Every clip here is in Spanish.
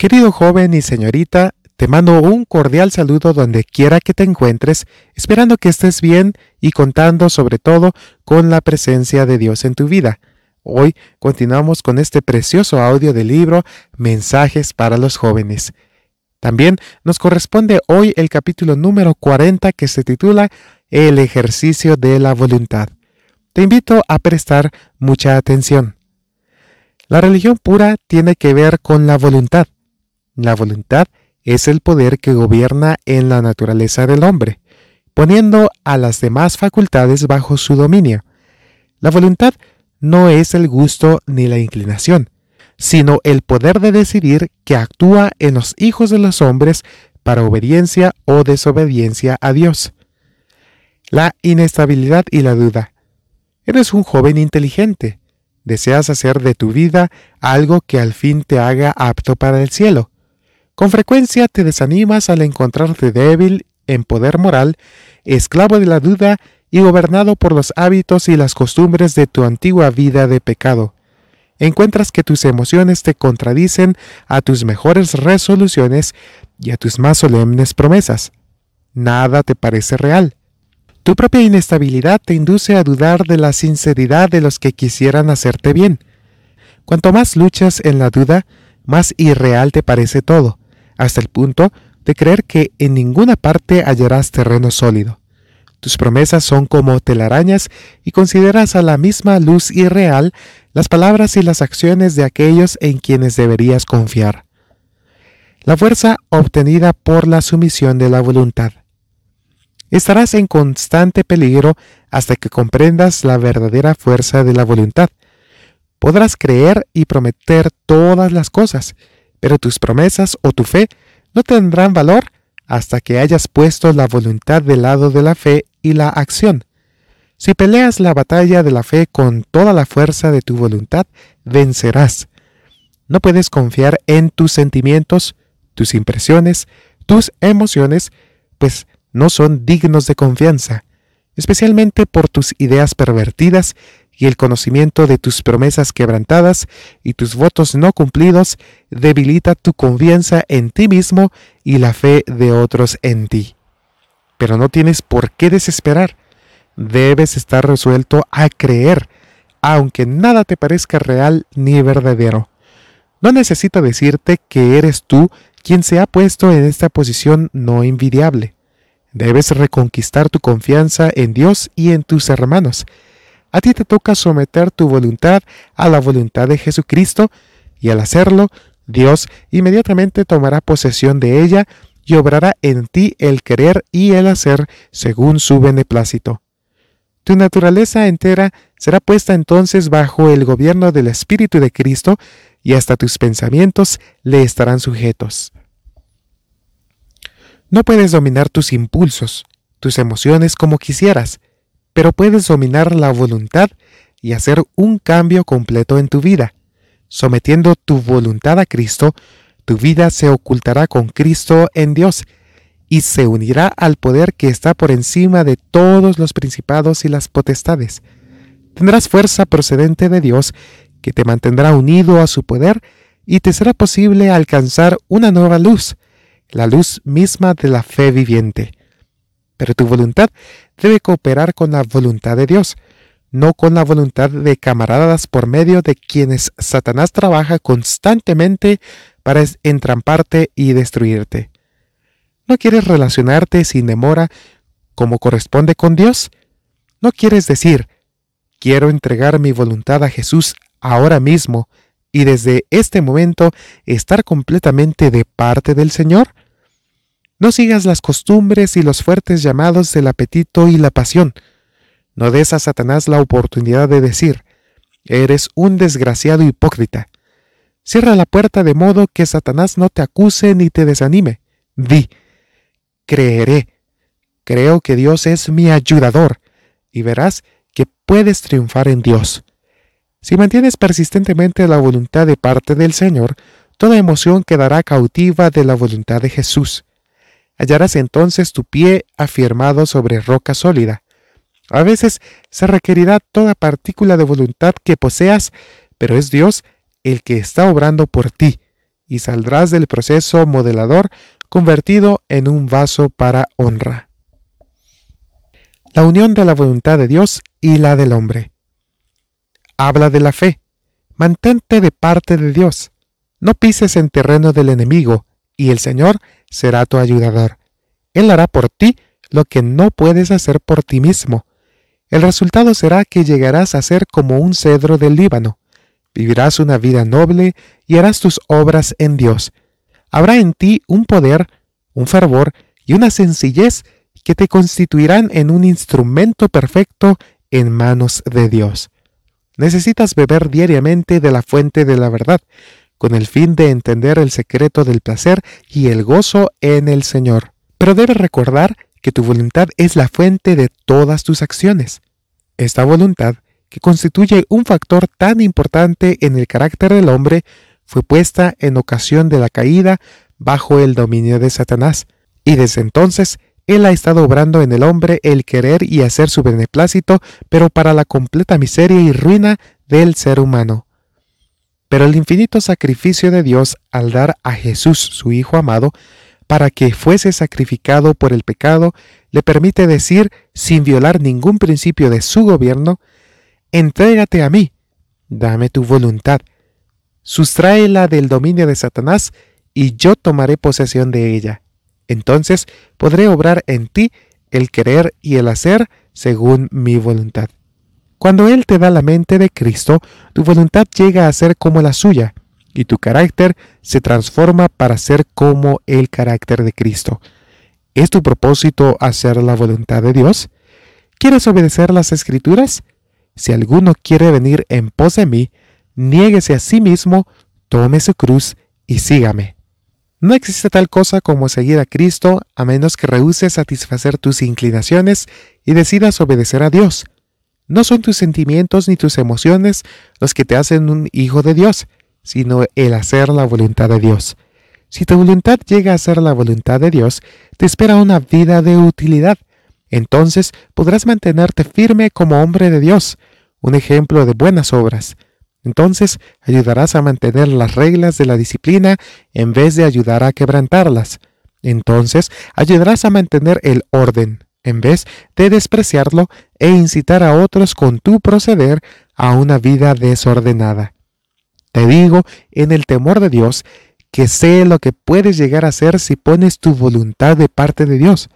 Querido joven y señorita, te mando un cordial saludo donde quiera que te encuentres, esperando que estés bien y contando sobre todo con la presencia de Dios en tu vida. Hoy continuamos con este precioso audio del libro Mensajes para los jóvenes. También nos corresponde hoy el capítulo número 40 que se titula El ejercicio de la voluntad. Te invito a prestar mucha atención. La religión pura tiene que ver con la voluntad. La voluntad es el poder que gobierna en la naturaleza del hombre, poniendo a las demás facultades bajo su dominio. La voluntad no es el gusto ni la inclinación, sino el poder de decidir que actúa en los hijos de los hombres para obediencia o desobediencia a Dios. La inestabilidad y la duda. Eres un joven inteligente. Deseas hacer de tu vida algo que al fin te haga apto para el cielo. Con frecuencia te desanimas al encontrarte débil en poder moral, esclavo de la duda y gobernado por los hábitos y las costumbres de tu antigua vida de pecado. Encuentras que tus emociones te contradicen a tus mejores resoluciones y a tus más solemnes promesas. Nada te parece real. Tu propia inestabilidad te induce a dudar de la sinceridad de los que quisieran hacerte bien. Cuanto más luchas en la duda, más irreal te parece todo hasta el punto de creer que en ninguna parte hallarás terreno sólido. Tus promesas son como telarañas y consideras a la misma luz irreal las palabras y las acciones de aquellos en quienes deberías confiar. La fuerza obtenida por la sumisión de la voluntad. Estarás en constante peligro hasta que comprendas la verdadera fuerza de la voluntad. Podrás creer y prometer todas las cosas, pero tus promesas o tu fe no tendrán valor hasta que hayas puesto la voluntad del lado de la fe y la acción. Si peleas la batalla de la fe con toda la fuerza de tu voluntad, vencerás. No puedes confiar en tus sentimientos, tus impresiones, tus emociones, pues no son dignos de confianza, especialmente por tus ideas pervertidas y el conocimiento de tus promesas quebrantadas y tus votos no cumplidos debilita tu confianza en ti mismo y la fe de otros en ti. Pero no tienes por qué desesperar. Debes estar resuelto a creer, aunque nada te parezca real ni verdadero. No necesito decirte que eres tú quien se ha puesto en esta posición no envidiable. Debes reconquistar tu confianza en Dios y en tus hermanos, a ti te toca someter tu voluntad a la voluntad de Jesucristo y al hacerlo, Dios inmediatamente tomará posesión de ella y obrará en ti el querer y el hacer según su beneplácito. Tu naturaleza entera será puesta entonces bajo el gobierno del Espíritu de Cristo y hasta tus pensamientos le estarán sujetos. No puedes dominar tus impulsos, tus emociones como quisieras, pero puedes dominar la voluntad y hacer un cambio completo en tu vida. Sometiendo tu voluntad a Cristo, tu vida se ocultará con Cristo en Dios y se unirá al poder que está por encima de todos los principados y las potestades. Tendrás fuerza procedente de Dios que te mantendrá unido a su poder y te será posible alcanzar una nueva luz, la luz misma de la fe viviente pero tu voluntad debe cooperar con la voluntad de Dios, no con la voluntad de camaradas por medio de quienes Satanás trabaja constantemente para entramparte y destruirte. ¿No quieres relacionarte sin demora como corresponde con Dios? ¿No quieres decir, quiero entregar mi voluntad a Jesús ahora mismo y desde este momento estar completamente de parte del Señor? No sigas las costumbres y los fuertes llamados del apetito y la pasión. No des a Satanás la oportunidad de decir, eres un desgraciado hipócrita. Cierra la puerta de modo que Satanás no te acuse ni te desanime. Di, creeré. Creo que Dios es mi ayudador, y verás que puedes triunfar en Dios. Si mantienes persistentemente la voluntad de parte del Señor, toda emoción quedará cautiva de la voluntad de Jesús hallarás entonces tu pie afirmado sobre roca sólida. A veces se requerirá toda partícula de voluntad que poseas, pero es Dios el que está obrando por ti, y saldrás del proceso modelador convertido en un vaso para honra. La unión de la voluntad de Dios y la del hombre. Habla de la fe. Mantente de parte de Dios. No pises en terreno del enemigo, y el Señor será tu ayudador. Él hará por ti lo que no puedes hacer por ti mismo. El resultado será que llegarás a ser como un cedro del Líbano. Vivirás una vida noble y harás tus obras en Dios. Habrá en ti un poder, un fervor y una sencillez que te constituirán en un instrumento perfecto en manos de Dios. Necesitas beber diariamente de la fuente de la verdad, con el fin de entender el secreto del placer y el gozo en el Señor. Pero debes recordar que tu voluntad es la fuente de todas tus acciones. Esta voluntad, que constituye un factor tan importante en el carácter del hombre, fue puesta en ocasión de la caída bajo el dominio de Satanás, y desde entonces él ha estado obrando en el hombre el querer y hacer su beneplácito, pero para la completa miseria y ruina del ser humano. Pero el infinito sacrificio de Dios al dar a Jesús su Hijo amado, para que fuese sacrificado por el pecado, le permite decir, sin violar ningún principio de su gobierno, Entrégate a mí, dame tu voluntad, sustráela del dominio de Satanás, y yo tomaré posesión de ella. Entonces podré obrar en ti el querer y el hacer según mi voluntad. Cuando Él te da la mente de Cristo, tu voluntad llega a ser como la suya, y tu carácter se transforma para ser como el carácter de Cristo. ¿Es tu propósito hacer la voluntad de Dios? ¿Quieres obedecer las escrituras? Si alguno quiere venir en pos de mí, niéguese a sí mismo, tome su cruz y sígame. No existe tal cosa como seguir a Cristo a menos que rehuses satisfacer tus inclinaciones y decidas obedecer a Dios. No son tus sentimientos ni tus emociones los que te hacen un hijo de Dios, sino el hacer la voluntad de Dios. Si tu voluntad llega a ser la voluntad de Dios, te espera una vida de utilidad. Entonces podrás mantenerte firme como hombre de Dios, un ejemplo de buenas obras. Entonces ayudarás a mantener las reglas de la disciplina en vez de ayudar a quebrantarlas. Entonces ayudarás a mantener el orden en vez de despreciarlo e incitar a otros con tu proceder a una vida desordenada. Te digo, en el temor de Dios, que sé lo que puedes llegar a ser si pones tu voluntad de parte de Dios.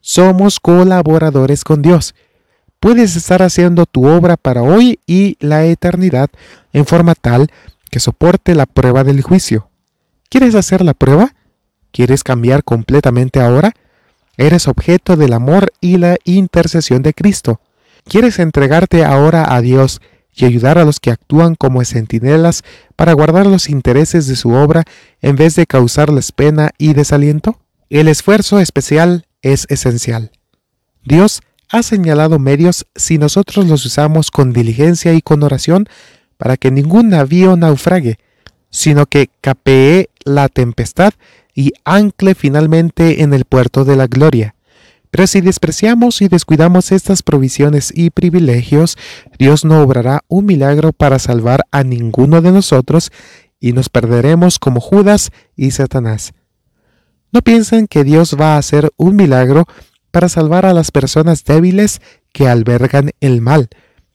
Somos colaboradores con Dios. Puedes estar haciendo tu obra para hoy y la eternidad en forma tal que soporte la prueba del juicio. ¿Quieres hacer la prueba? ¿Quieres cambiar completamente ahora? Eres objeto del amor y la intercesión de Cristo. ¿Quieres entregarte ahora a Dios y ayudar a los que actúan como centinelas para guardar los intereses de su obra en vez de causarles pena y desaliento? El esfuerzo especial es esencial. Dios ha señalado medios si nosotros los usamos con diligencia y con oración para que ningún navío naufrague, sino que capee la tempestad y ancle finalmente en el puerto de la gloria. Pero si despreciamos y descuidamos estas provisiones y privilegios, Dios no obrará un milagro para salvar a ninguno de nosotros y nos perderemos como Judas y Satanás. No piensen que Dios va a hacer un milagro para salvar a las personas débiles que albergan el mal,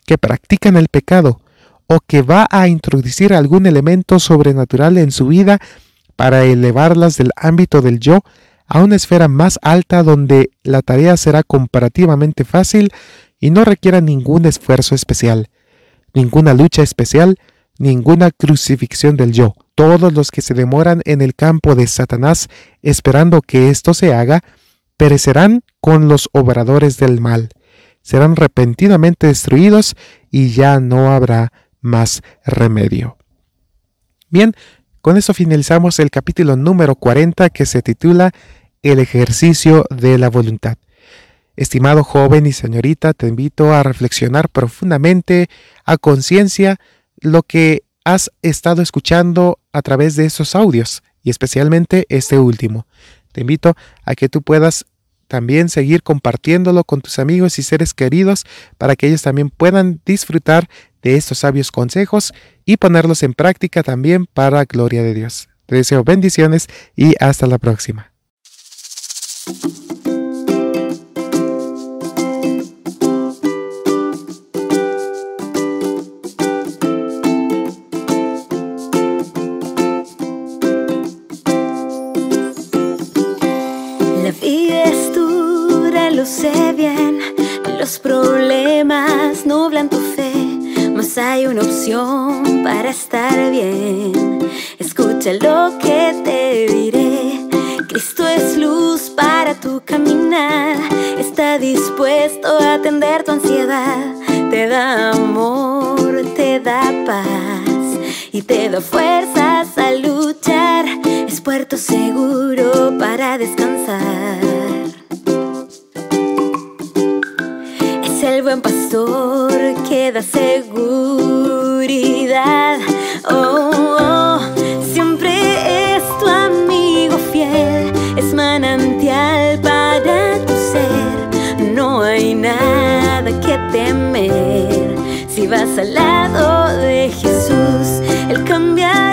que practican el pecado, o que va a introducir algún elemento sobrenatural en su vida para elevarlas del ámbito del yo a una esfera más alta donde la tarea será comparativamente fácil y no requiera ningún esfuerzo especial, ninguna lucha especial, ninguna crucifixión del yo. Todos los que se demoran en el campo de Satanás esperando que esto se haga, perecerán con los obradores del mal, serán repentinamente destruidos y ya no habrá más remedio. Bien, con eso finalizamos el capítulo número 40 que se titula el ejercicio de la voluntad. Estimado joven y señorita, te invito a reflexionar profundamente, a conciencia, lo que has estado escuchando a través de esos audios y especialmente este último. Te invito a que tú puedas también seguir compartiéndolo con tus amigos y seres queridos para que ellos también puedan disfrutar de estos sabios consejos y ponerlos en práctica también para gloria de Dios. Te deseo bendiciones y hasta la próxima. Hay una opción para estar bien. Escucha lo que te diré. Cristo es luz para tu caminar. Está dispuesto a atender tu ansiedad. Te da amor, te da paz y te da fuerzas a luchar. Es puerto seguro para descansar. El buen pastor que da seguridad. Oh, oh, siempre es tu amigo fiel, es manantial para tu ser. No hay nada que temer si vas al lado de Jesús. Él cambiará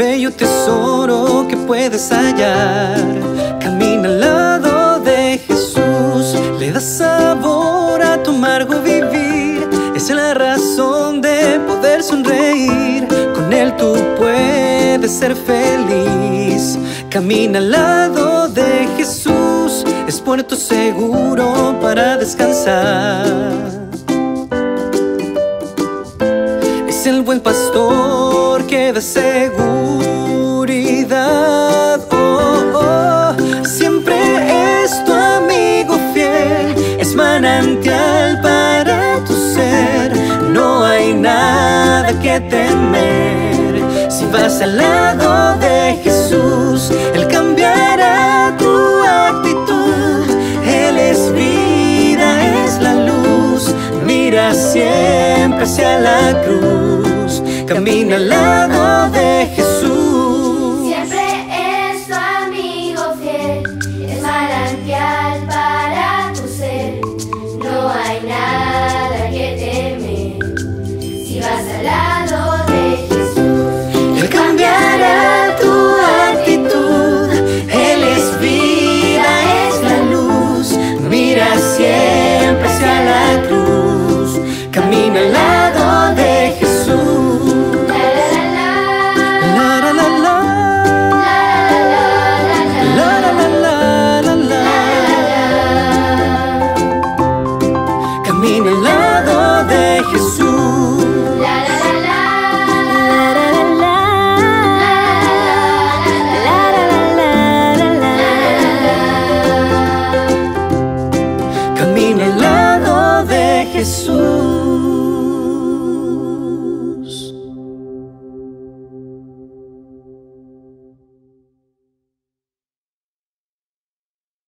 bello tesoro que puedes hallar. Camina al lado de Jesús. Le da sabor a tu amargo vivir. Es la razón de poder sonreír. Con él tú puedes ser feliz. Camina al lado de Jesús. Es puerto seguro para descansar. Es el buen pastor que da seguridad. Oh, oh. Siempre es tu amigo fiel. Es manantial para tu ser. No hay nada que temer. Si vas al lado de Jesús, Él cambiará tu actitud. Él es vida, es la luz. Mira siempre hacia la cruz. Camina al lado de